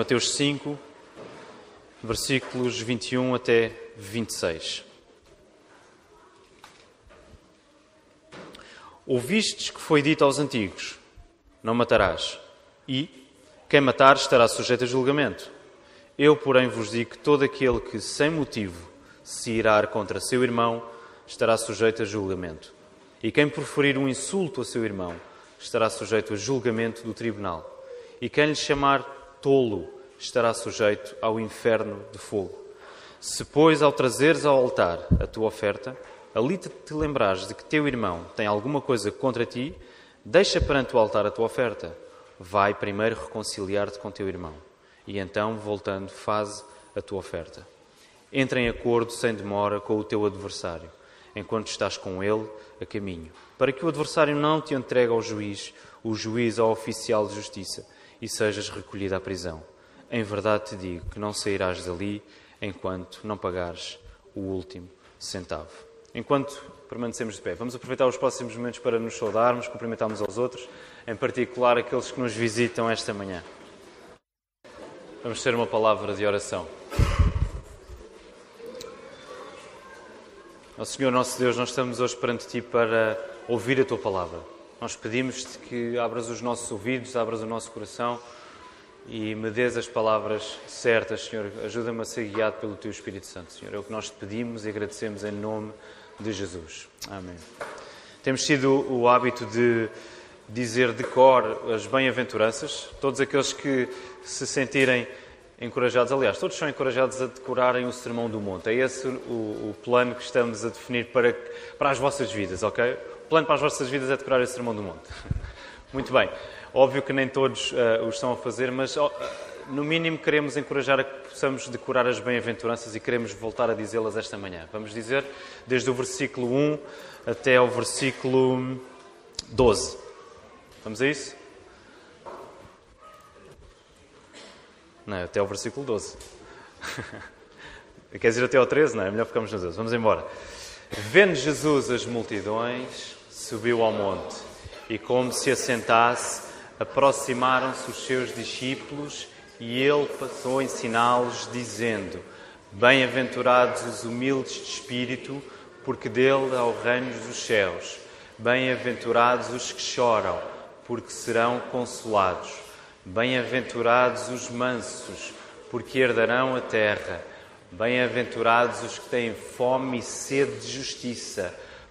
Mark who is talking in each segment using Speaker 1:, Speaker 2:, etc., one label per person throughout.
Speaker 1: Mateus 5, versículos 21 até 26. Ouvistes que foi dito aos antigos: Não matarás, e quem matar estará sujeito a julgamento. Eu, porém, vos digo que todo aquele que, sem motivo, se irar contra seu irmão, estará sujeito a julgamento. E quem proferir um insulto a seu irmão, estará sujeito a julgamento do tribunal. E quem lhe chamar tolo estará sujeito ao inferno de fogo. Se, pois, ao trazeres ao altar a tua oferta, ali te, te lembrares de que teu irmão tem alguma coisa contra ti, deixa perante o altar a tua oferta. Vai primeiro reconciliar-te com teu irmão. E então, voltando, faz a tua oferta. Entra em acordo sem demora com o teu adversário, enquanto estás com ele a caminho, para que o adversário não te entregue ao juiz, o juiz ao oficial de justiça e sejas recolhido à prisão. Em verdade te digo que não sairás dali enquanto não pagares o último centavo. Enquanto permanecemos de pé, vamos aproveitar os próximos momentos para nos saudarmos, cumprimentarmos aos outros, em particular aqueles que nos visitam esta manhã. Vamos ter uma palavra de oração. Ó Senhor, nosso Deus, nós estamos hoje perante Ti para ouvir a Tua palavra. Nós pedimos-te que abras os nossos ouvidos, abras o nosso coração e me dês as palavras certas, Senhor. Ajuda-me a ser guiado pelo Teu Espírito Santo, Senhor. É o que nós te pedimos e agradecemos em nome de Jesus. Amém. Temos tido o hábito de dizer de cor as bem-aventuranças. Todos aqueles que se sentirem encorajados, aliás, todos são encorajados a decorarem o Sermão do Monte. É esse o, o plano que estamos a definir para, para as vossas vidas, ok? Plano para as vossas vidas é decorar esse Sermão do Monte. Muito bem. Óbvio que nem todos uh, o estão a fazer, mas no mínimo queremos encorajar a que possamos decorar as bem-aventuranças e queremos voltar a dizê-las esta manhã. Vamos dizer desde o versículo 1 até ao versículo 12. Vamos a isso? Não, até ao versículo 12. Quer dizer até ao 13? Não, é melhor ficarmos nos 12. Vamos embora. Vendo Jesus as multidões, subiu ao monte e, como se assentasse, aproximaram-se os seus discípulos e ele passou a ensiná-los, dizendo: Bem-aventurados os humildes de espírito, porque dele é o reino dos céus. Bem-aventurados os que choram, porque serão consolados. Bem-aventurados os mansos, porque herdarão a terra. Bem-aventurados os que têm fome e sede de justiça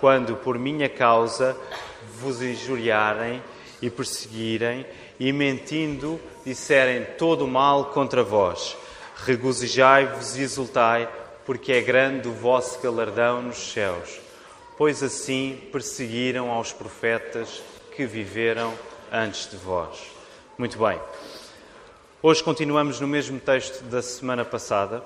Speaker 1: quando por minha causa vos injuriarem e perseguirem e mentindo disserem todo o mal contra vós. Regozijai-vos e exultai, porque é grande o vosso galardão nos céus. Pois assim perseguiram aos profetas que viveram antes de vós. Muito bem. Hoje continuamos no mesmo texto da semana passada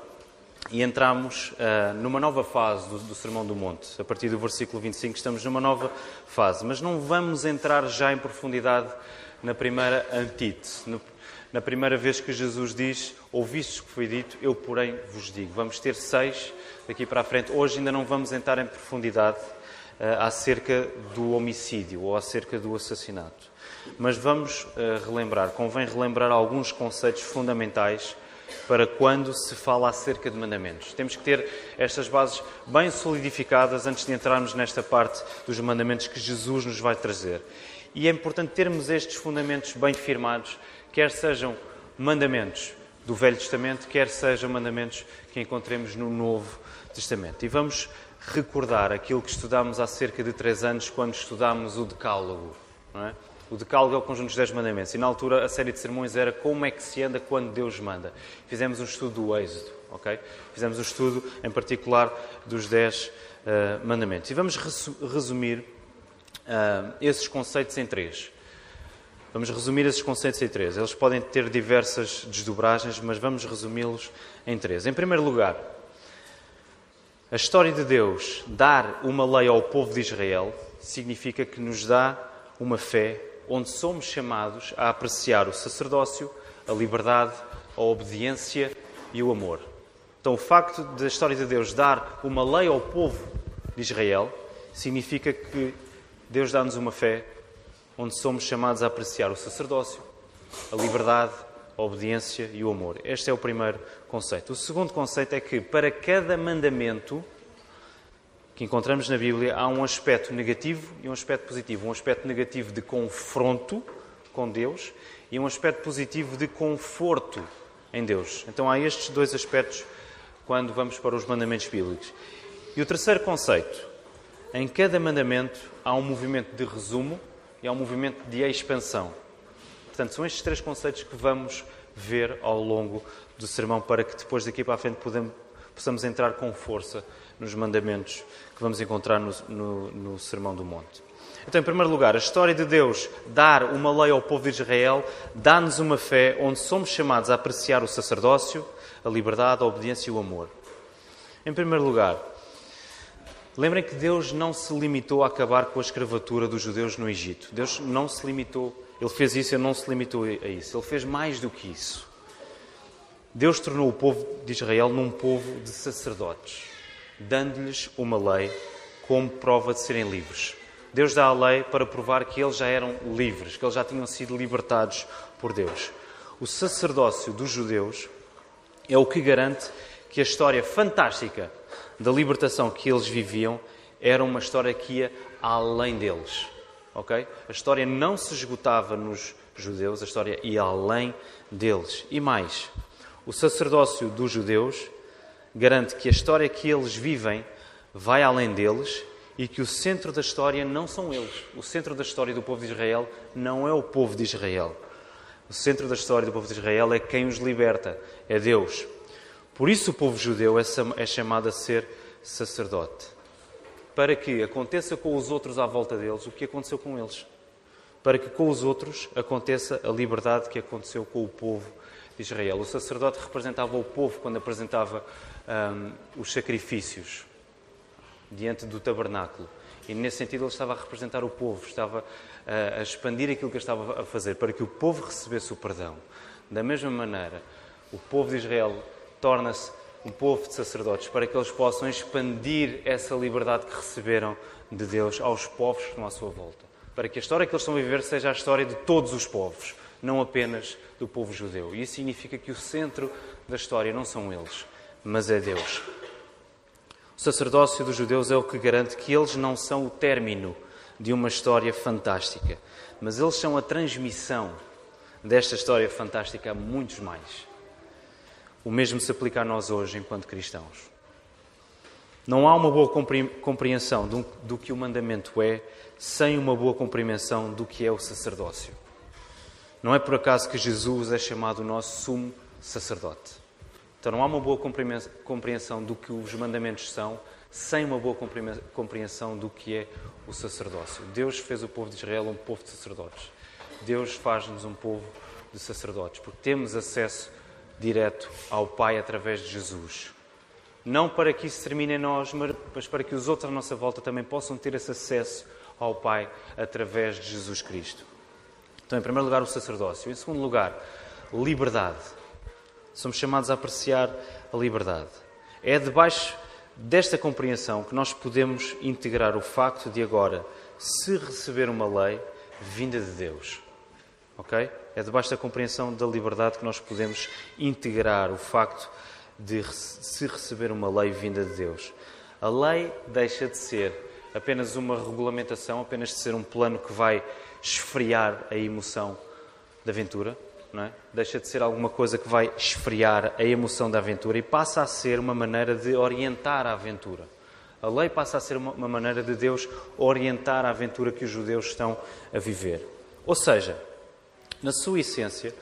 Speaker 1: e entramos uh, numa nova fase do, do, Sermão do Monte. A partir do versículo 25, estamos numa nova fase, mas não vamos entrar já em profundidade na primeira antítese, no, na primeira vez que Jesus diz: Ouvistes o que foi dito, eu, porém, vos digo. Vamos ter seis daqui para a frente. Hoje ainda não vamos entrar em profundidade uh, acerca do homicídio ou acerca do assassinato. Mas vamos uh, relembrar, convém relembrar alguns conceitos fundamentais para quando se fala acerca de mandamentos. Temos que ter estas bases bem solidificadas antes de entrarmos nesta parte dos mandamentos que Jesus nos vai trazer. E é importante termos estes fundamentos bem firmados, quer sejam mandamentos do Velho Testamento, quer sejam mandamentos que encontremos no Novo Testamento. E vamos recordar aquilo que estudámos há cerca de três anos, quando estudámos o Decálogo. Não é? O Decálogo é o conjunto dos Dez Mandamentos. E na altura a série de sermões era como é que se anda quando Deus manda. Fizemos um estudo do Êxodo, ok? Fizemos um estudo em particular dos Dez uh, Mandamentos. E vamos resumir uh, esses conceitos em três. Vamos resumir esses conceitos em três. Eles podem ter diversas desdobragens, mas vamos resumi-los em três. Em primeiro lugar, a história de Deus dar uma lei ao povo de Israel significa que nos dá uma fé onde somos chamados a apreciar o sacerdócio, a liberdade, a obediência e o amor. Então, o facto da história de Deus dar uma lei ao povo de Israel significa que Deus dá-nos uma fé onde somos chamados a apreciar o sacerdócio, a liberdade, a obediência e o amor. Este é o primeiro conceito. O segundo conceito é que para cada mandamento que encontramos na Bíblia há um aspecto negativo e um aspecto positivo. Um aspecto negativo de confronto com Deus e um aspecto positivo de conforto em Deus. Então há estes dois aspectos quando vamos para os mandamentos bíblicos. E o terceiro conceito, em cada mandamento há um movimento de resumo e há um movimento de expansão. Portanto, são estes três conceitos que vamos ver ao longo do sermão para que depois daqui para a frente possamos entrar com força nos mandamentos que vamos encontrar no, no, no Sermão do Monte. Então, em primeiro lugar, a história de Deus dar uma lei ao povo de Israel dá-nos uma fé onde somos chamados a apreciar o sacerdócio, a liberdade, a obediência e o amor. Em primeiro lugar, Lembrem que Deus não se limitou a acabar com a escravatura dos judeus no Egito. Deus não se limitou, Ele fez isso e não se limitou a isso. Ele fez mais do que isso. Deus tornou o povo de Israel num povo de sacerdotes, dando-lhes uma lei como prova de serem livres. Deus dá a lei para provar que eles já eram livres, que eles já tinham sido libertados por Deus. O sacerdócio dos judeus é o que garante que a história fantástica da libertação que eles viviam era uma história que ia além deles. Ok? A história não se esgotava nos judeus, a história ia além deles. E mais, o sacerdócio dos judeus garante que a história que eles vivem vai além deles e que o centro da história não são eles. O centro da história do povo de Israel não é o povo de Israel. O centro da história do povo de Israel é quem os liberta, é Deus. Por isso o povo judeu é, é chamado a ser sacerdote. Para que aconteça com os outros à volta deles o que aconteceu com eles. Para que com os outros aconteça a liberdade que aconteceu com o povo Israel. O sacerdote representava o povo quando apresentava um, os sacrifícios diante do tabernáculo. E nesse sentido ele estava a representar o povo, estava a, a expandir aquilo que ele estava a fazer para que o povo recebesse o perdão. Da mesma maneira, o povo de Israel torna-se um povo de sacerdotes para que eles possam expandir essa liberdade que receberam de Deus aos povos que estão à sua volta. Para que a história que eles estão a viver seja a história de todos os povos, não apenas do povo judeu. E isso significa que o centro da história não são eles, mas é Deus. O sacerdócio dos judeus é o que garante que eles não são o término de uma história fantástica, mas eles são a transmissão desta história fantástica a muitos mais. O mesmo se aplica a nós hoje, enquanto cristãos. Não há uma boa compreensão do que o mandamento é sem uma boa compreensão do que é o sacerdócio. Não é por acaso que Jesus é chamado o nosso sumo sacerdote. Então não há uma boa compreensão do que os mandamentos são sem uma boa compreensão do que é o sacerdócio. Deus fez o povo de Israel um povo de sacerdotes. Deus faz-nos um povo de sacerdotes, porque temos acesso direto ao Pai através de Jesus. Não para que isso termine em nós, mas para que os outros à nossa volta também possam ter esse acesso ao Pai através de Jesus Cristo. Então, em primeiro lugar, o sacerdócio. Em segundo lugar, liberdade. Somos chamados a apreciar a liberdade. É debaixo desta compreensão que nós podemos integrar o facto de agora, se receber uma lei vinda de Deus. Ok? É debaixo da compreensão da liberdade que nós podemos integrar o facto de se receber uma lei vinda de Deus. A lei deixa de ser apenas uma regulamentação, apenas de ser um plano que vai esfriar a emoção da aventura, não é? deixa de ser alguma coisa que vai esfriar a emoção da aventura e passa a ser uma maneira de orientar a aventura. A lei passa a ser uma, uma maneira de Deus orientar a aventura que os judeus estão a viver. Ou seja, na sua essência,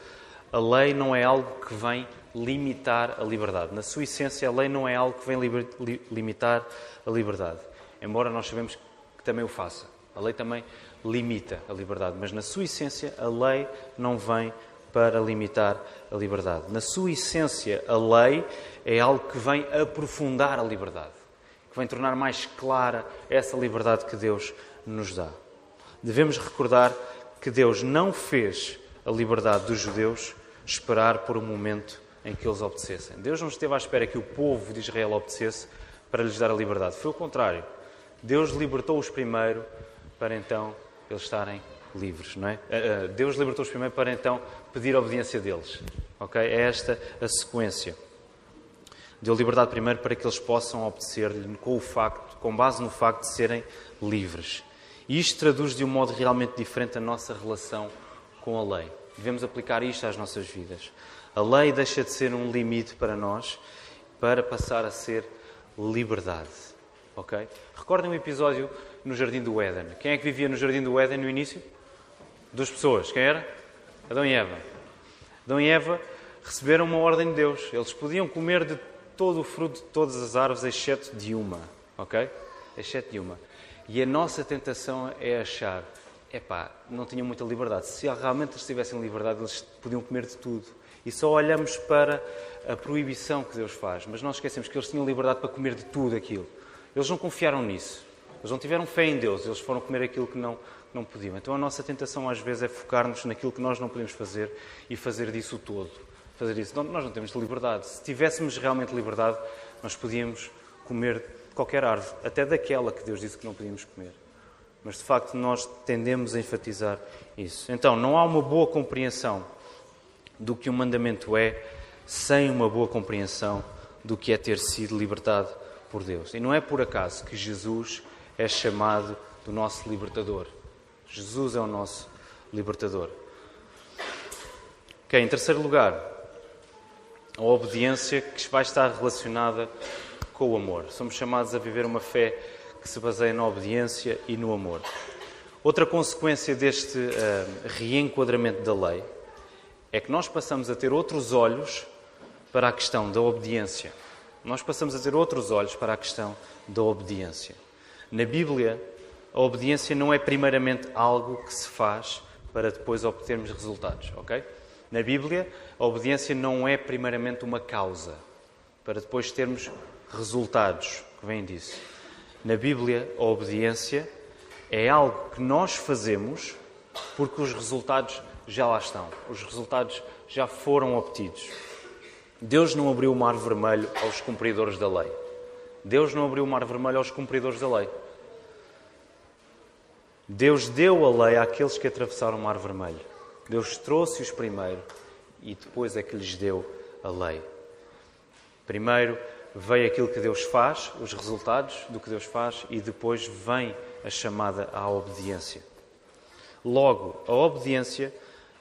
Speaker 1: a lei não é algo que vem limitar a liberdade. Na sua essência, a lei não é algo que vem li limitar a liberdade. Embora nós sabemos que também o faça. A lei também limita a liberdade, mas na sua essência a lei não vem para limitar a liberdade. Na sua essência, a lei é algo que vem aprofundar a liberdade, que vem tornar mais clara essa liberdade que Deus nos dá. Devemos recordar que Deus não fez a liberdade dos judeus esperar por um momento em que eles obedecessem. Deus não esteve à espera que o povo de Israel obedecesse para lhes dar a liberdade. Foi o contrário. Deus libertou-os primeiro para então eles estarem livres, não é? Eh, eh, Deus libertou-os primeiro para então pedir a obediência deles. Ok? É esta a sequência. Deu liberdade primeiro para que eles possam obedecer-lhe com o facto, com base no facto de serem livres. E isto traduz de um modo realmente diferente a nossa relação com a lei. Devemos aplicar isto às nossas vidas. A lei deixa de ser um limite para nós para passar a ser liberdade. Ok? Recordem um episódio no Jardim do Éden. Quem é que vivia no Jardim do Éden no início? Duas pessoas. Quem era? Adão e Eva. Adão e Eva receberam uma ordem de Deus. Eles podiam comer de todo o fruto de todas as árvores, exceto de uma. Ok? Exceto de uma. E a nossa tentação é achar, epá, não tinham muita liberdade. Se realmente eles tivessem liberdade, eles podiam comer de tudo. E só olhamos para a proibição que Deus faz, mas nós esquecemos que eles tinham liberdade para comer de tudo aquilo. Eles não confiaram nisso. Eles não tiveram fé em Deus, eles foram comer aquilo que não, não podiam. Então a nossa tentação às vezes é focar-nos naquilo que nós não podemos fazer e fazer disso todo. Fazer isso. Não, nós não temos liberdade. Se tivéssemos realmente liberdade, nós podíamos comer qualquer árvore, até daquela que Deus disse que não podíamos comer. Mas de facto nós tendemos a enfatizar isso. Então não há uma boa compreensão do que um mandamento é sem uma boa compreensão do que é ter sido libertado por Deus. E não é por acaso que Jesus é chamado do nosso libertador. Jesus é o nosso libertador. Ok, em terceiro lugar, a obediência que vai estar relacionada com o amor. Somos chamados a viver uma fé que se baseia na obediência e no amor. Outra consequência deste uh, reenquadramento da lei é que nós passamos a ter outros olhos para a questão da obediência. Nós passamos a ter outros olhos para a questão da obediência. Na Bíblia, a obediência não é primeiramente algo que se faz para depois obtermos resultados, ok? Na Bíblia, a obediência não é primeiramente uma causa para depois termos resultados que vêm disso. Na Bíblia, a obediência é algo que nós fazemos porque os resultados já lá estão, os resultados já foram obtidos. Deus não abriu o mar vermelho aos cumpridores da lei. Deus não abriu o mar vermelho aos cumpridores da lei. Deus deu a lei àqueles que atravessaram o mar vermelho. Deus trouxe-os primeiro e depois é que lhes deu a lei. Primeiro veio aquilo que Deus faz, os resultados do que Deus faz, e depois vem a chamada à obediência. Logo, a obediência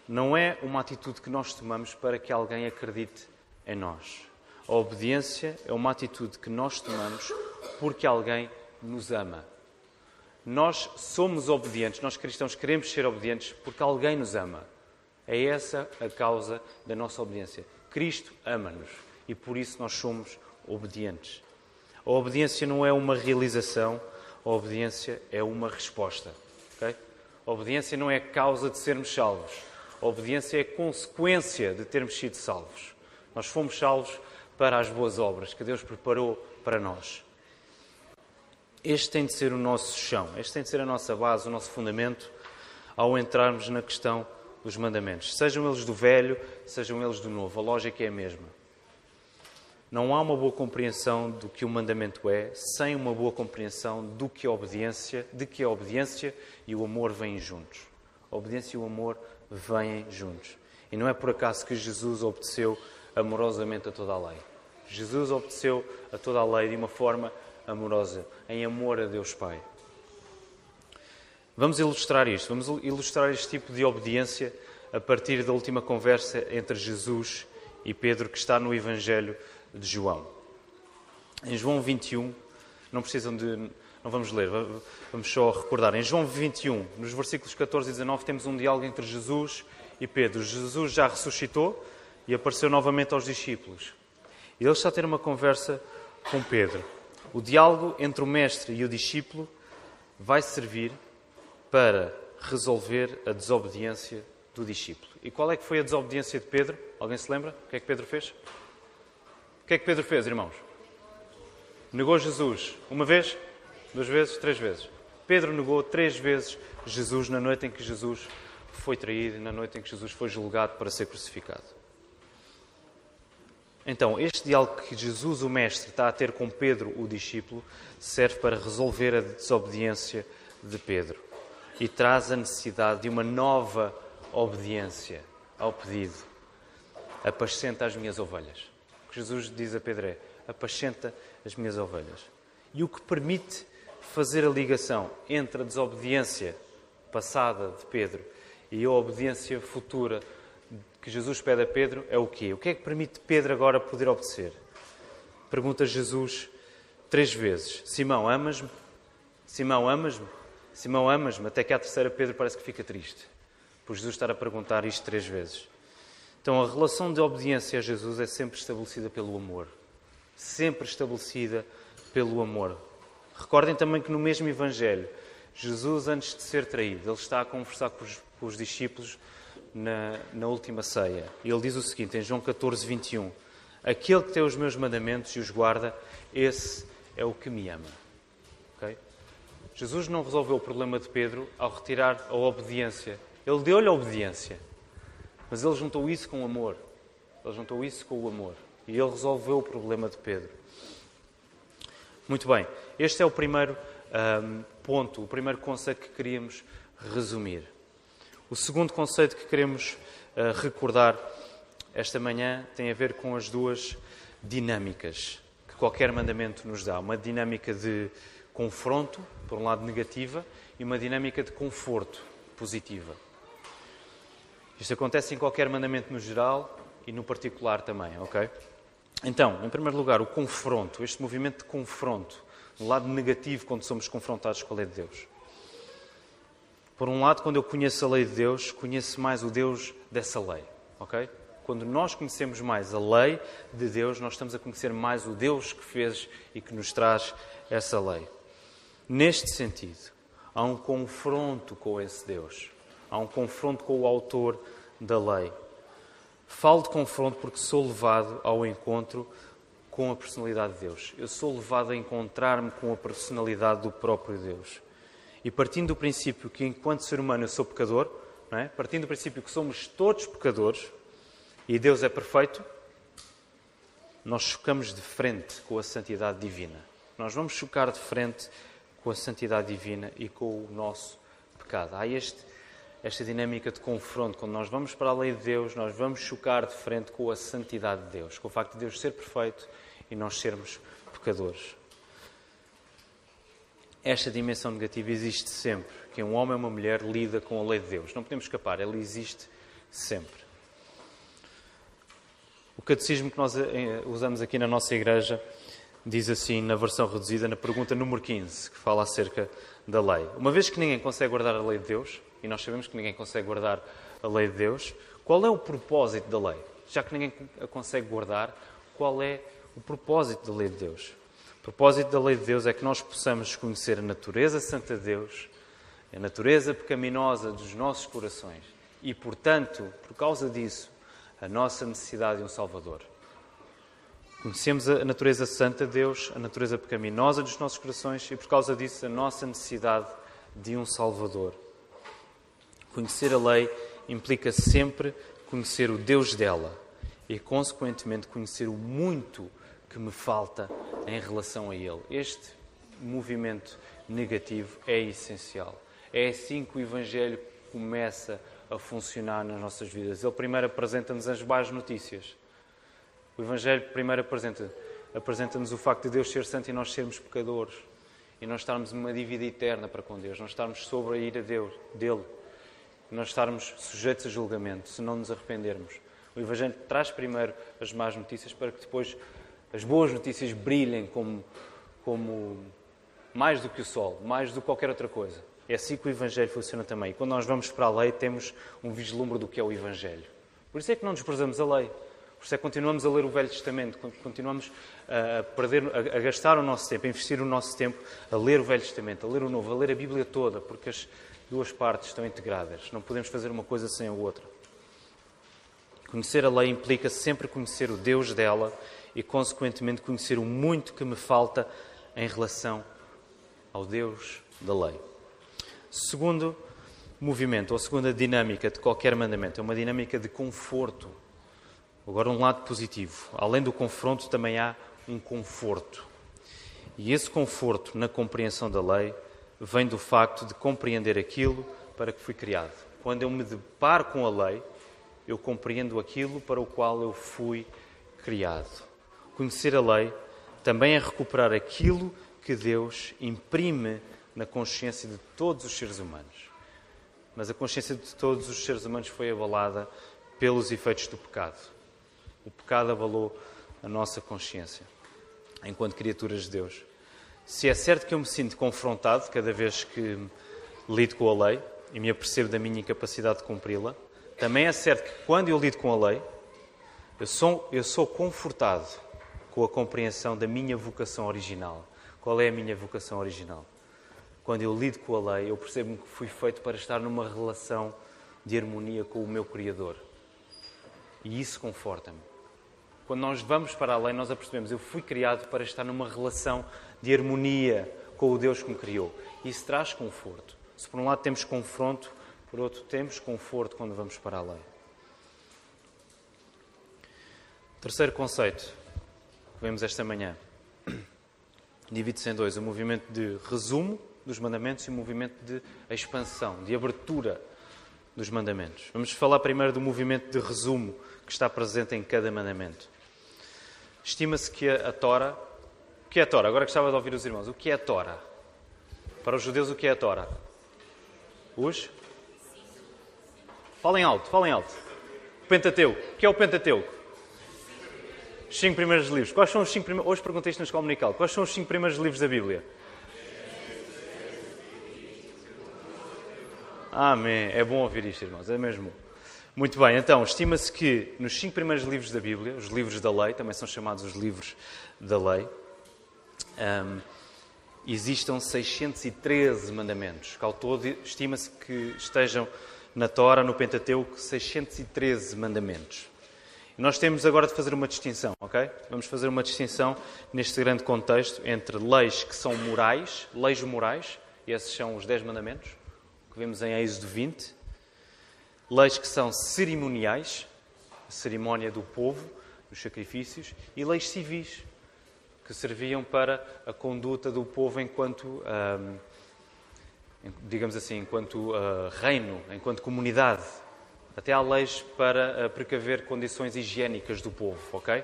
Speaker 1: não é uma atitude que nós tomamos para que alguém acredite em nós. A obediência é uma atitude que nós tomamos porque alguém nos ama. Nós somos obedientes, nós cristãos queremos ser obedientes porque alguém nos ama. É essa a causa da nossa obediência. Cristo ama-nos e por isso nós somos obedientes. A obediência não é uma realização, a obediência é uma resposta. Okay? A obediência não é causa de sermos salvos. A obediência é consequência de termos sido salvos. Nós fomos salvos para as boas obras que Deus preparou para nós. Este tem de ser o nosso chão, este tem de ser a nossa base, o nosso fundamento ao entrarmos na questão dos mandamentos. Sejam eles do velho, sejam eles do novo, a lógica é a mesma. Não há uma boa compreensão do que o mandamento é sem uma boa compreensão do que a obediência, de que a obediência e o amor vêm juntos. A obediência e o amor vêm juntos. E não é por acaso que Jesus obedeceu amorosamente a toda a lei. Jesus obedeceu a toda a lei de uma forma amorosa, em amor a Deus Pai. Vamos ilustrar isto, vamos ilustrar este tipo de obediência a partir da última conversa entre Jesus e Pedro, que está no Evangelho de João. Em João 21, não precisam de. Não vamos ler, vamos só recordar. Em João 21, nos versículos 14 e 19, temos um diálogo entre Jesus e Pedro. Jesus já ressuscitou e apareceu novamente aos discípulos. E ele está a ter uma conversa com Pedro. O diálogo entre o mestre e o discípulo vai servir para resolver a desobediência do discípulo. E qual é que foi a desobediência de Pedro? Alguém se lembra? O que é que Pedro fez? O que é que Pedro fez, irmãos? Negou Jesus uma vez, duas vezes, três vezes. Pedro negou três vezes Jesus na noite em que Jesus foi traído, na noite em que Jesus foi julgado para ser crucificado. Então, este diálogo que Jesus, o Mestre, está a ter com Pedro, o discípulo, serve para resolver a desobediência de Pedro e traz a necessidade de uma nova obediência ao pedido. Apascenta as minhas ovelhas. O que Jesus diz a Pedro é: apascenta as minhas ovelhas. E o que permite fazer a ligação entre a desobediência passada de Pedro e a obediência futura que Jesus pede a Pedro é o quê? O que é que permite Pedro agora poder obedecer? Pergunta Jesus três vezes: Simão, amas-me? Simão, amas-me? Simão, amas-me? Até que à terceira Pedro parece que fica triste por Jesus estar a perguntar isto três vezes. Então a relação de obediência a Jesus é sempre estabelecida pelo amor. Sempre estabelecida pelo amor. Recordem também que no mesmo Evangelho, Jesus, antes de ser traído, ele está a conversar com os, com os discípulos na, na, última ceia. Ele diz o seguinte, em João 14, 21. Aquele que tem os meus mandamentos e os guarda, esse é o que me ama. Okay? Jesus não resolveu o problema de Pedro ao retirar a obediência. Ele deu-lhe a obediência, mas ele juntou isso com o amor. Ele juntou isso com o amor. E ele resolveu o problema de Pedro. Muito bem, este é o primeiro um, ponto, o primeiro conceito que queríamos resumir. O segundo conceito que queremos uh, recordar esta manhã tem a ver com as duas dinâmicas que qualquer mandamento nos dá. Uma dinâmica de confronto, por um lado negativa, e uma dinâmica de conforto, positiva. Isto acontece em qualquer mandamento no geral e no particular também, ok? Então, em primeiro lugar, o confronto, este movimento de confronto, no lado negativo quando somos confrontados com a lei de Deus. Por um lado, quando eu conheço a lei de Deus, conheço mais o Deus dessa lei, ok? Quando nós conhecemos mais a lei de Deus, nós estamos a conhecer mais o Deus que fez e que nos traz essa lei. Neste sentido, há um confronto com esse Deus, há um confronto com o autor da lei. Falo de confronto porque sou levado ao encontro com a personalidade de Deus. Eu sou levado a encontrar-me com a personalidade do próprio Deus. E partindo do princípio que, enquanto ser humano, eu sou pecador, é? partindo do princípio que somos todos pecadores e Deus é perfeito, nós chocamos de frente com a santidade divina. Nós vamos chocar de frente com a santidade divina e com o nosso pecado. Há este esta dinâmica de confronto, quando nós vamos para a lei de Deus, nós vamos chocar de frente com a santidade de Deus, com o facto de Deus ser perfeito e nós sermos pecadores. Esta dimensão negativa existe sempre, que um homem ou uma mulher lida com a lei de Deus. Não podemos escapar, ela existe sempre. O catecismo que nós eh, usamos aqui na nossa igreja diz assim, na versão reduzida, na pergunta número 15, que fala acerca da lei. Uma vez que ninguém consegue guardar a lei de Deus, e nós sabemos que ninguém consegue guardar a lei de Deus, qual é o propósito da lei? Já que ninguém a consegue guardar, qual é o propósito da lei de Deus? O propósito da lei de Deus é que nós possamos conhecer a natureza santa de Deus, a natureza pecaminosa dos nossos corações e, portanto, por causa disso, a nossa necessidade de um Salvador. Conhecemos a natureza santa de Deus, a natureza pecaminosa dos nossos corações e, por causa disso, a nossa necessidade de um Salvador. Conhecer a lei implica sempre conhecer o Deus dela e, consequentemente, conhecer o muito que me falta em relação a Ele. Este movimento negativo é essencial. É assim que o Evangelho começa a funcionar nas nossas vidas. Ele primeiro apresenta-nos as más notícias. O Evangelho primeiro apresenta-nos apresenta o facto de Deus ser santo e nós sermos pecadores. E nós estarmos numa dívida eterna para com Deus. Nós estarmos sobre a ira Deus, dele nós estarmos sujeitos a julgamento se não nos arrependermos. O Evangelho traz primeiro as más notícias para que depois as boas notícias brilhem como, como mais do que o sol, mais do que qualquer outra coisa. É assim que o Evangelho funciona também. E quando nós vamos para a lei, temos um vislumbre do que é o Evangelho. Por isso é que não desprezamos a lei. Por isso é que continuamos a ler o Velho Testamento, continuamos a, perder, a, gastar o nosso tempo, a investir o nosso tempo a ler o Velho Testamento, a ler o Novo, a ler a Bíblia toda, porque as, duas partes estão integradas. Não podemos fazer uma coisa sem a outra. Conhecer a lei implica sempre conhecer o Deus dela e, consequentemente, conhecer o muito que me falta em relação ao Deus da lei. Segundo movimento, ou segunda dinâmica de qualquer mandamento, é uma dinâmica de conforto. Agora, um lado positivo. Além do confronto, também há um conforto. E esse conforto na compreensão da lei vem do facto de compreender aquilo para que fui criado. Quando eu me deparo com a lei, eu compreendo aquilo para o qual eu fui criado. Conhecer a lei também é recuperar aquilo que Deus imprime na consciência de todos os seres humanos. Mas a consciência de todos os seres humanos foi abalada pelos efeitos do pecado. O pecado abalou a nossa consciência enquanto criaturas de Deus. Se é certo que eu me sinto confrontado cada vez que lido com a lei e me apercebo da minha incapacidade de cumpri-la, também é certo que quando eu lido com a lei, eu sou, eu sou confortado com a compreensão da minha vocação original. Qual é a minha vocação original? Quando eu lido com a lei, eu percebo que fui feito para estar numa relação de harmonia com o meu Criador. E isso conforta-me. Quando nós vamos para a lei, nós apercebemos, eu fui criado para estar numa relação de harmonia com o Deus que me criou. Isso traz conforto. Se por um lado temos confronto, por outro, temos conforto quando vamos para a lei. Terceiro conceito que vemos esta manhã divide-se em dois: o movimento de resumo dos mandamentos e o movimento de expansão, de abertura dos mandamentos. Vamos falar primeiro do movimento de resumo que está presente em cada mandamento. Estima-se que a Tora. O que é a Tora? Agora gostava de ouvir os irmãos. O que é a Tora? Para os judeus, o que é a Tora? Os Falem alto, falem alto. Pentateuco. O que é o Pentateuco? Os cinco primeiros livros. Quais são os cinco primeiros... Hoje perguntei isto na escola dominical. Quais são os cinco primeiros livros da Bíblia? Amém. É bom ouvir isto, irmãos. É mesmo. Muito bem. Então, estima-se que nos cinco primeiros livros da Bíblia, os livros da lei, também são chamados os livros da lei, um, existam 613 mandamentos. Ao todo, estima-se que estejam na Tora, no Pentateuco, 613 mandamentos. Nós temos agora de fazer uma distinção, ok? Vamos fazer uma distinção neste grande contexto entre leis que são morais, leis morais, e esses são os 10 mandamentos, que vemos em Êxodo 20, leis que são cerimoniais, a cerimónia do povo, os sacrifícios, e leis civis, que serviam para a conduta do povo enquanto digamos assim, enquanto uh, reino, enquanto comunidade. Até há leis para uh, precaver condições higiênicas do povo, ok?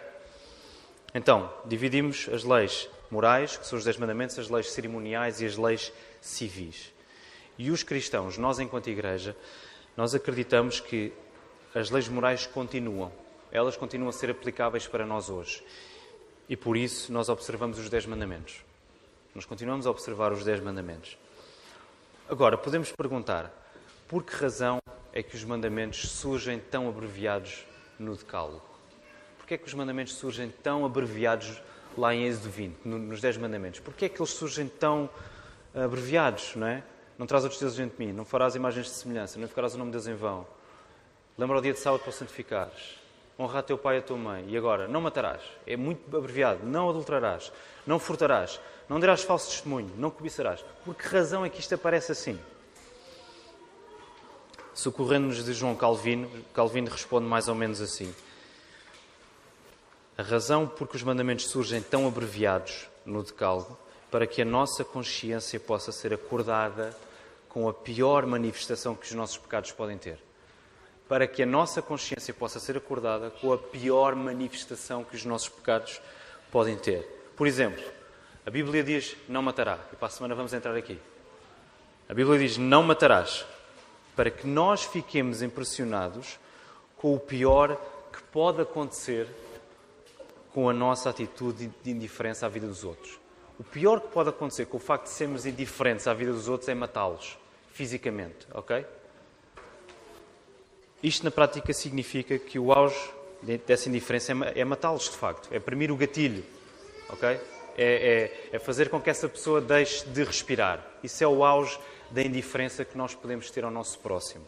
Speaker 1: Então, dividimos as leis morais, que são os Dez Mandamentos, as leis cerimoniais e as leis civis. E os cristãos, nós enquanto igreja, nós acreditamos que as leis morais continuam. Elas continuam a ser aplicáveis para nós hoje. E por isso nós observamos os Dez Mandamentos. Nós continuamos a observar os Dez Mandamentos. Agora, podemos perguntar, por que razão é que os mandamentos surgem tão abreviados no Decálogo? Por que é que os mandamentos surgem tão abreviados lá em Êxodo 20, nos 10 mandamentos? Por que é que eles surgem tão abreviados, não é? Não traz outros deuses diante de mim, não farás imagens de semelhança, não ficarás o nome de Deus em vão. Lembra o dia de sábado para o santificares. Honra a teu pai e a tua mãe. E agora, não matarás. É muito abreviado. Não adulterarás. Não furtarás. Não dirás falso testemunho, não cobiçarás. Por que razão é que isto aparece assim? Socorrendo-nos de João Calvino, Calvino responde mais ou menos assim. A razão por que os mandamentos surgem tão abreviados no decálogo para que a nossa consciência possa ser acordada com a pior manifestação que os nossos pecados podem ter. Para que a nossa consciência possa ser acordada com a pior manifestação que os nossos pecados podem ter. Por exemplo, a Bíblia diz não matará. E para a semana vamos entrar aqui. A Bíblia diz não matarás. Para que nós fiquemos impressionados com o pior que pode acontecer com a nossa atitude de indiferença à vida dos outros. O pior que pode acontecer com o facto de sermos indiferentes à vida dos outros é matá-los, fisicamente, ok? Isto na prática significa que o auge dessa indiferença é, é matá-los, de facto, é premir o gatilho, ok? é, é, é fazer com que essa pessoa deixe de respirar. Isso é o auge da indiferença que nós podemos ter ao nosso próximo.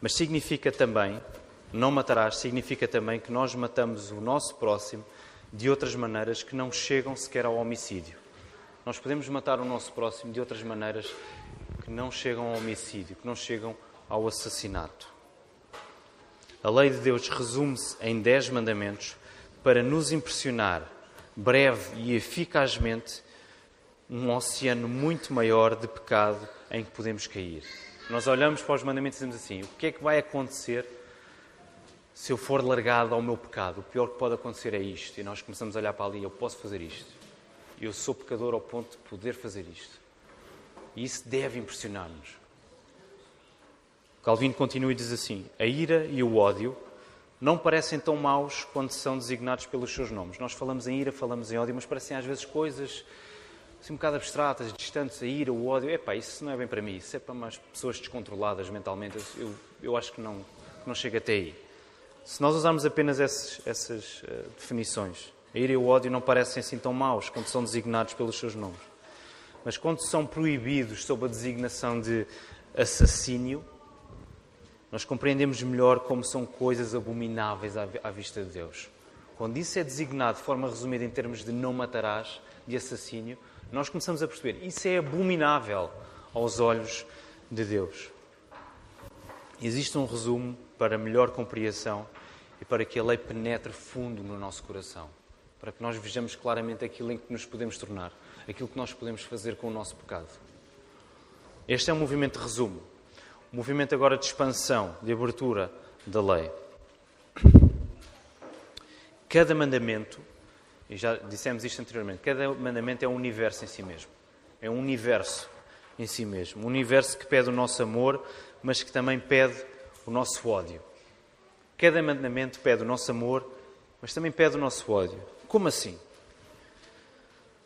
Speaker 1: Mas significa também, não matarás, significa também que nós matamos o nosso próximo de outras maneiras que não chegam sequer ao homicídio. Nós podemos matar o nosso próximo de outras maneiras que não chegam ao homicídio, que não chegam ao assassinato. A lei de Deus resume-se em dez mandamentos para nos impressionar, breve e eficazmente, um oceano muito maior de pecado em que podemos cair. Nós olhamos para os mandamentos e dizemos assim: o que é que vai acontecer se eu for largado ao meu pecado? O pior que pode acontecer é isto. E nós começamos a olhar para ali: eu posso fazer isto. Eu sou pecador ao ponto de poder fazer isto. E isso deve impressionar-nos. Calvino continua e diz assim: a ira e o ódio não parecem tão maus quando são designados pelos seus nomes. Nós falamos em ira, falamos em ódio, mas parecem às vezes coisas assim um bocado abstratas, distantes, a ira, o ódio. Epá, isso não é bem para mim, isso é para mais pessoas descontroladas mentalmente. Eu, eu acho que não, não chega até aí. Se nós usarmos apenas essas, essas uh, definições, a ira e o ódio não parecem assim tão maus quando são designados pelos seus nomes. Mas quando são proibidos sob a designação de assassínio, nós compreendemos melhor como são coisas abomináveis à vista de Deus. Quando isso é designado de forma resumida em termos de não matarás, de assassínio, nós começamos a perceber isso é abominável aos olhos de Deus. Existe um resumo para melhor compreensão e para que a lei penetre fundo no nosso coração, para que nós vejamos claramente aquilo em que nos podemos tornar, aquilo que nós podemos fazer com o nosso pecado. Este é um movimento de resumo, um movimento agora de expansão, de abertura da lei. Cada mandamento e já dissemos isto anteriormente, cada mandamento é um universo em si mesmo. É um universo em si mesmo. Um universo que pede o nosso amor, mas que também pede o nosso ódio. Cada mandamento pede o nosso amor, mas também pede o nosso ódio. Como assim?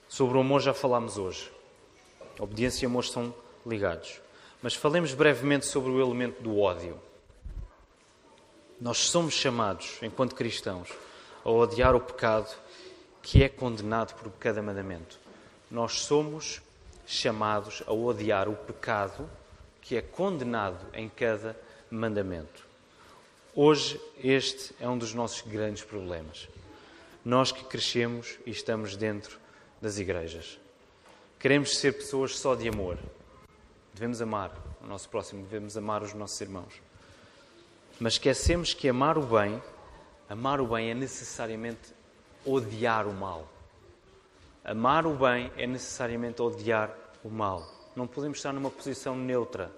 Speaker 1: Sobre o amor já falámos hoje. obediência e amor estão ligados. Mas falemos brevemente sobre o elemento do ódio. Nós somos chamados, enquanto cristãos, a odiar o pecado que é condenado por cada mandamento. Nós somos chamados a odiar o pecado que é condenado em cada mandamento. Hoje, este é um dos nossos grandes problemas. Nós que crescemos e estamos dentro das igrejas. Queremos ser pessoas só de amor. Devemos amar o nosso próximo, devemos amar os nossos irmãos. Mas esquecemos que amar o bem, amar o bem é necessariamente odiar o mal. Amar o bem é necessariamente odiar o mal. Não podemos estar numa posição neutra,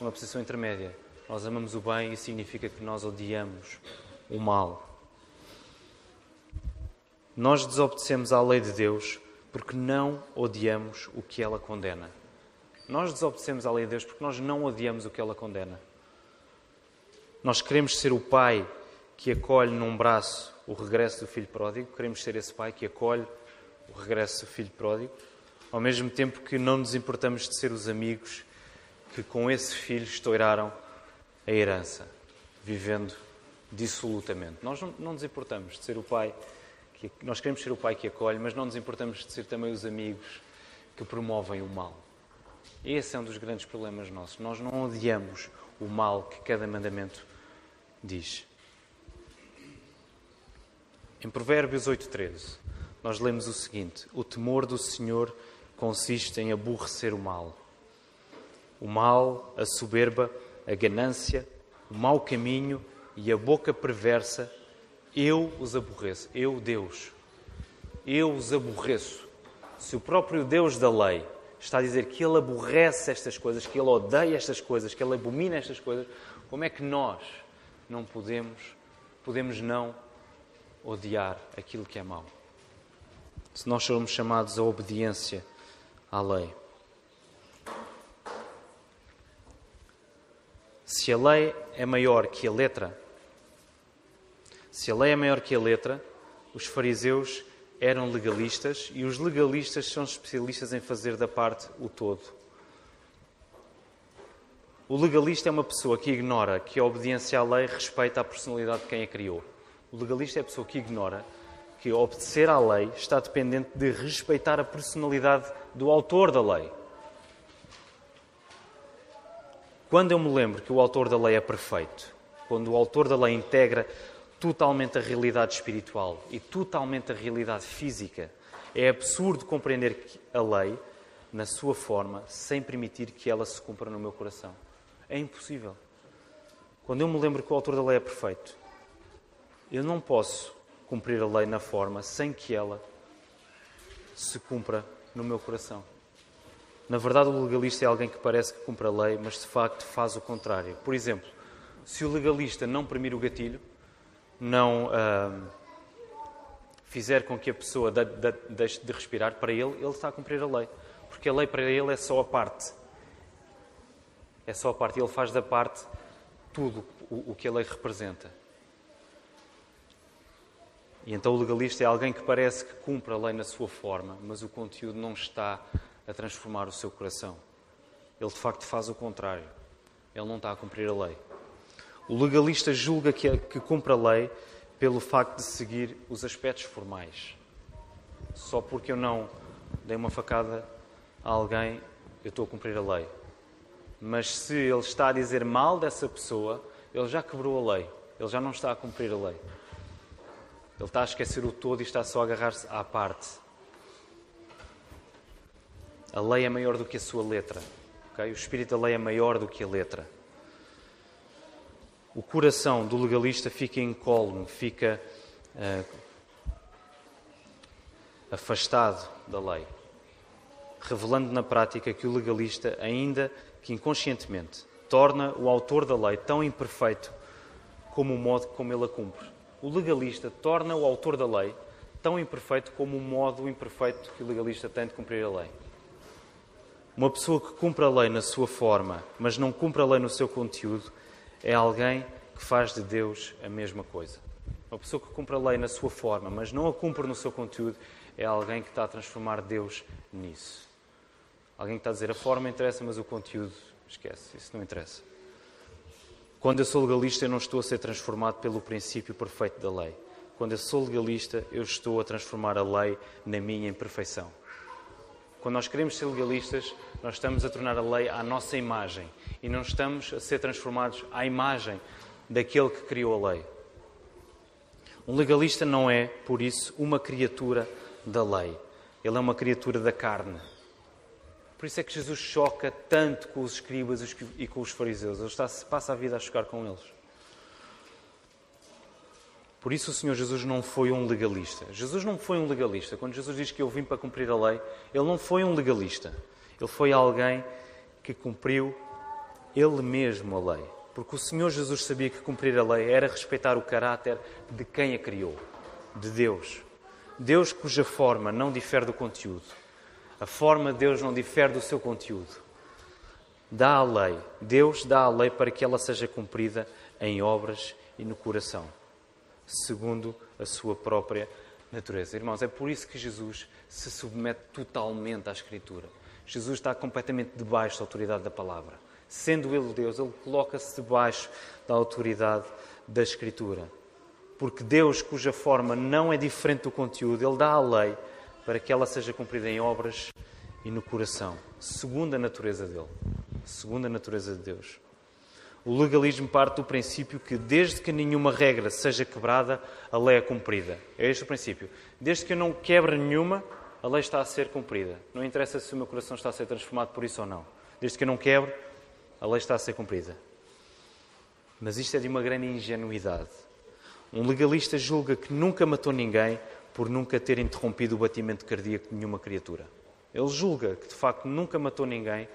Speaker 1: numa posição intermédia. Nós amamos o bem e significa que nós odiamos o mal. Nós desobedecemos à lei de Deus porque não odiamos o que ela condena. Nós desobedecemos à lei de Deus porque nós não odiamos o que ela condena. Nós queremos ser o pai que acolhe num braço o regresso do filho pródigo, queremos ser esse pai que acolhe o regresso do filho pródigo, ao mesmo tempo que não nos importamos de ser os amigos que com esse filho estouraram a herança, vivendo dissolutamente. Nós não, não nos importamos de ser o pai, que, nós queremos ser o pai que acolhe, mas não nos importamos de ser também os amigos que promovem o mal. Esse é um dos grandes problemas nossos. Nós não odiamos o mal que cada mandamento diz. Em Provérbios 8,13, nós lemos o seguinte: O temor do Senhor consiste em aborrecer o mal. O mal, a soberba, a ganância, o mau caminho e a boca perversa, eu os aborreço. Eu, Deus, eu os aborreço. Se o próprio Deus da lei está a dizer que ele aborrece estas coisas, que ele odeia estas coisas, que ele abomina estas coisas, como é que nós não podemos, podemos não odiar aquilo que é mau. Se nós somos chamados à obediência à lei. Se a lei é maior que a letra, se a lei é maior que a letra, os fariseus eram legalistas e os legalistas são especialistas em fazer da parte o todo. O legalista é uma pessoa que ignora que a obediência à lei respeita a personalidade de quem a criou. O legalista é a pessoa que ignora que obedecer à lei está dependente de respeitar a personalidade do autor da lei. Quando eu me lembro que o autor da lei é perfeito, quando o autor da lei integra totalmente a realidade espiritual e totalmente a realidade física, é absurdo compreender a lei na sua forma sem permitir que ela se cumpra no meu coração. É impossível. Quando eu me lembro que o autor da lei é perfeito, eu não posso cumprir a lei na forma sem que ela se cumpra no meu coração. Na verdade, o legalista é alguém que parece que cumpre a lei, mas de facto faz o contrário. Por exemplo, se o legalista não premir o gatilho, não ah, fizer com que a pessoa deixe de respirar, para ele, ele está a cumprir a lei. Porque a lei para ele é só a parte. É só a parte. Ele faz da parte tudo o, o que a lei representa. E então o legalista é alguém que parece que cumpre a lei na sua forma, mas o conteúdo não está a transformar o seu coração. Ele de facto faz o contrário. Ele não está a cumprir a lei. O legalista julga que, que cumpre a lei pelo facto de seguir os aspectos formais. Só porque eu não dei uma facada a alguém, eu estou a cumprir a lei. Mas se ele está a dizer mal dessa pessoa, ele já quebrou a lei. Ele já não está a cumprir a lei. Ele está a esquecer o todo e está só a agarrar-se à parte. A lei é maior do que a sua letra. Okay? O espírito da lei é maior do que a letra. O coração do legalista fica incólume, fica uh, afastado da lei, revelando na prática que o legalista, ainda que inconscientemente, torna o autor da lei tão imperfeito como o modo como ele a cumpre o legalista torna o autor da lei tão imperfeito como o modo imperfeito que o legalista tem de cumprir a lei. Uma pessoa que cumpre a lei na sua forma, mas não cumpre a lei no seu conteúdo, é alguém que faz de Deus a mesma coisa. Uma pessoa que cumpre a lei na sua forma, mas não a cumpre no seu conteúdo, é alguém que está a transformar Deus nisso. Alguém que está a dizer a forma interessa, mas o conteúdo esquece, isso não interessa. Quando eu sou legalista, eu não estou a ser transformado pelo princípio perfeito da lei. Quando eu sou legalista, eu estou a transformar a lei na minha imperfeição. Quando nós queremos ser legalistas, nós estamos a tornar a lei à nossa imagem e não estamos a ser transformados à imagem daquele que criou a lei. Um legalista não é, por isso, uma criatura da lei. Ele é uma criatura da carne. Por isso é que Jesus choca tanto com os escribas e com os fariseus. Ele está, passa a vida a chocar com eles. Por isso o Senhor Jesus não foi um legalista. Jesus não foi um legalista. Quando Jesus diz que eu vim para cumprir a lei, ele não foi um legalista. Ele foi alguém que cumpriu ele mesmo a lei. Porque o Senhor Jesus sabia que cumprir a lei era respeitar o caráter de quem a criou, de Deus. Deus cuja forma não difere do conteúdo. A forma de Deus não difere do seu conteúdo. Dá a lei. Deus dá a lei para que ela seja cumprida em obras e no coração, segundo a sua própria natureza. Irmãos, é por isso que Jesus se submete totalmente à Escritura. Jesus está completamente debaixo da autoridade da palavra. Sendo Ele Deus, Ele coloca-se debaixo da autoridade da Escritura. Porque Deus, cuja forma não é diferente do conteúdo, Ele dá a lei para que ela seja cumprida em obras e no coração, segundo a natureza dele, segundo a natureza de Deus. O legalismo parte do princípio que, desde que nenhuma regra seja quebrada, a lei é cumprida. É este o princípio. Desde que eu não quebre nenhuma, a lei está a ser cumprida. Não interessa se o meu coração está a ser transformado por isso ou não. Desde que eu não quebre, a lei está a ser cumprida. Mas isto é de uma grande ingenuidade. Um legalista julga que nunca matou ninguém por nunca ter interrompido o batimento cardíaco de nenhuma criatura. Ele julga que de facto nunca matou ninguém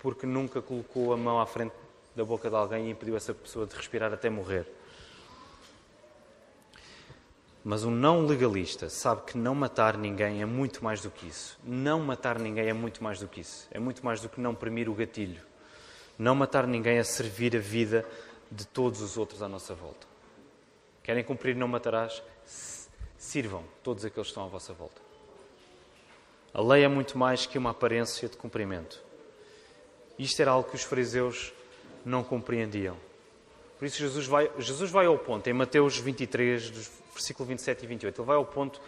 Speaker 1: porque nunca colocou a mão à frente da boca de alguém e impediu essa pessoa de respirar até morrer. Mas um não legalista sabe que não matar ninguém é muito mais do que isso. Não matar ninguém é muito mais do que isso. É muito mais do que não premir o gatilho. Não matar ninguém é servir a vida de todos os outros à nossa volta. Querem cumprir não matarás? Sirvam todos aqueles que estão à vossa volta. A lei é muito mais que uma aparência de cumprimento. Isto era algo que os fariseus não compreendiam. Por isso Jesus vai, Jesus vai ao ponto, em Mateus 23, versículo 27 e 28, ele vai ao ponto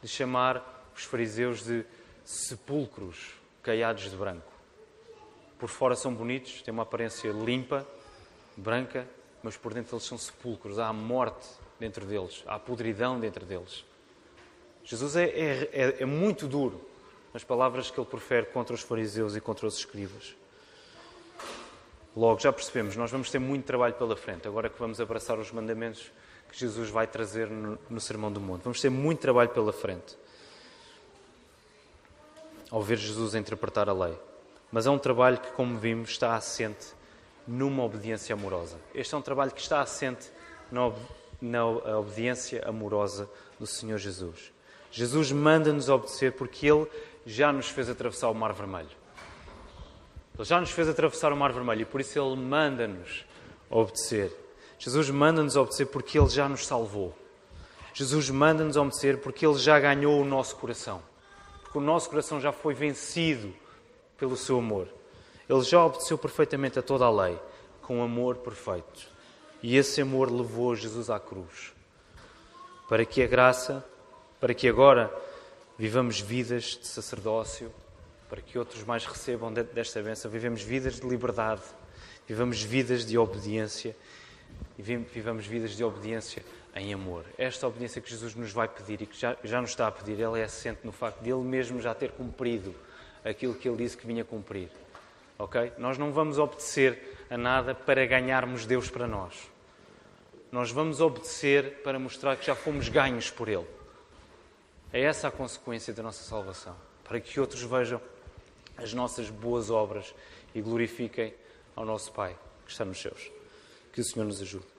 Speaker 1: de chamar os fariseus de sepulcros caiados de branco. Por fora são bonitos, têm uma aparência limpa, branca, mas por dentro eles são sepulcros. Há morte dentro deles, há podridão dentro deles. Jesus é, é, é, é muito duro nas palavras que ele profere contra os fariseus e contra os escribas. Logo, já percebemos, nós vamos ter muito trabalho pela frente, agora que vamos abraçar os mandamentos que Jesus vai trazer no, no Sermão do Monte. Vamos ter muito trabalho pela frente ao ver Jesus interpretar a lei. Mas é um trabalho que, como vimos, está assente numa obediência amorosa. Este é um trabalho que está assente na obediência amorosa do Senhor Jesus. Jesus manda-nos obedecer porque Ele já nos fez atravessar o Mar Vermelho. Ele já nos fez atravessar o Mar Vermelho e por isso Ele manda-nos obedecer. Jesus manda-nos obedecer porque Ele já nos salvou. Jesus manda-nos obedecer porque Ele já ganhou o nosso coração. Porque o nosso coração já foi vencido pelo seu amor. Ele já obedeceu perfeitamente a toda a lei, com amor perfeito. E esse amor levou Jesus à cruz. Para que a graça, para que agora vivamos vidas de sacerdócio, para que outros mais recebam desta bênção, vivemos vidas de liberdade, vivamos vidas de obediência e vivamos vidas de obediência em amor. Esta obediência que Jesus nos vai pedir e que já, já nos está a pedir, ela é assente no facto de Ele mesmo já ter cumprido aquilo que Ele disse que vinha cumprir. Ok? Nós não vamos obedecer a nada para ganharmos Deus para nós. Nós vamos obedecer para mostrar que já fomos ganhos por Ele. É essa a consequência da nossa salvação, para que outros vejam as nossas boas obras e glorifiquem ao nosso Pai que está nos céus. Que o Senhor nos ajude.